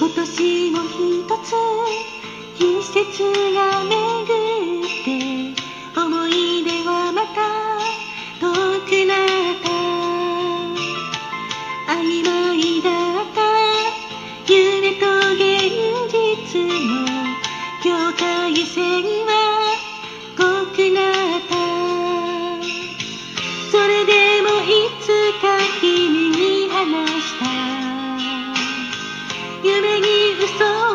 今年もひとつ季節が巡って思い出はまた遠くなった。曖昧だった。夢と現実の境界線は濃くなった。それでもいつか君に話した。so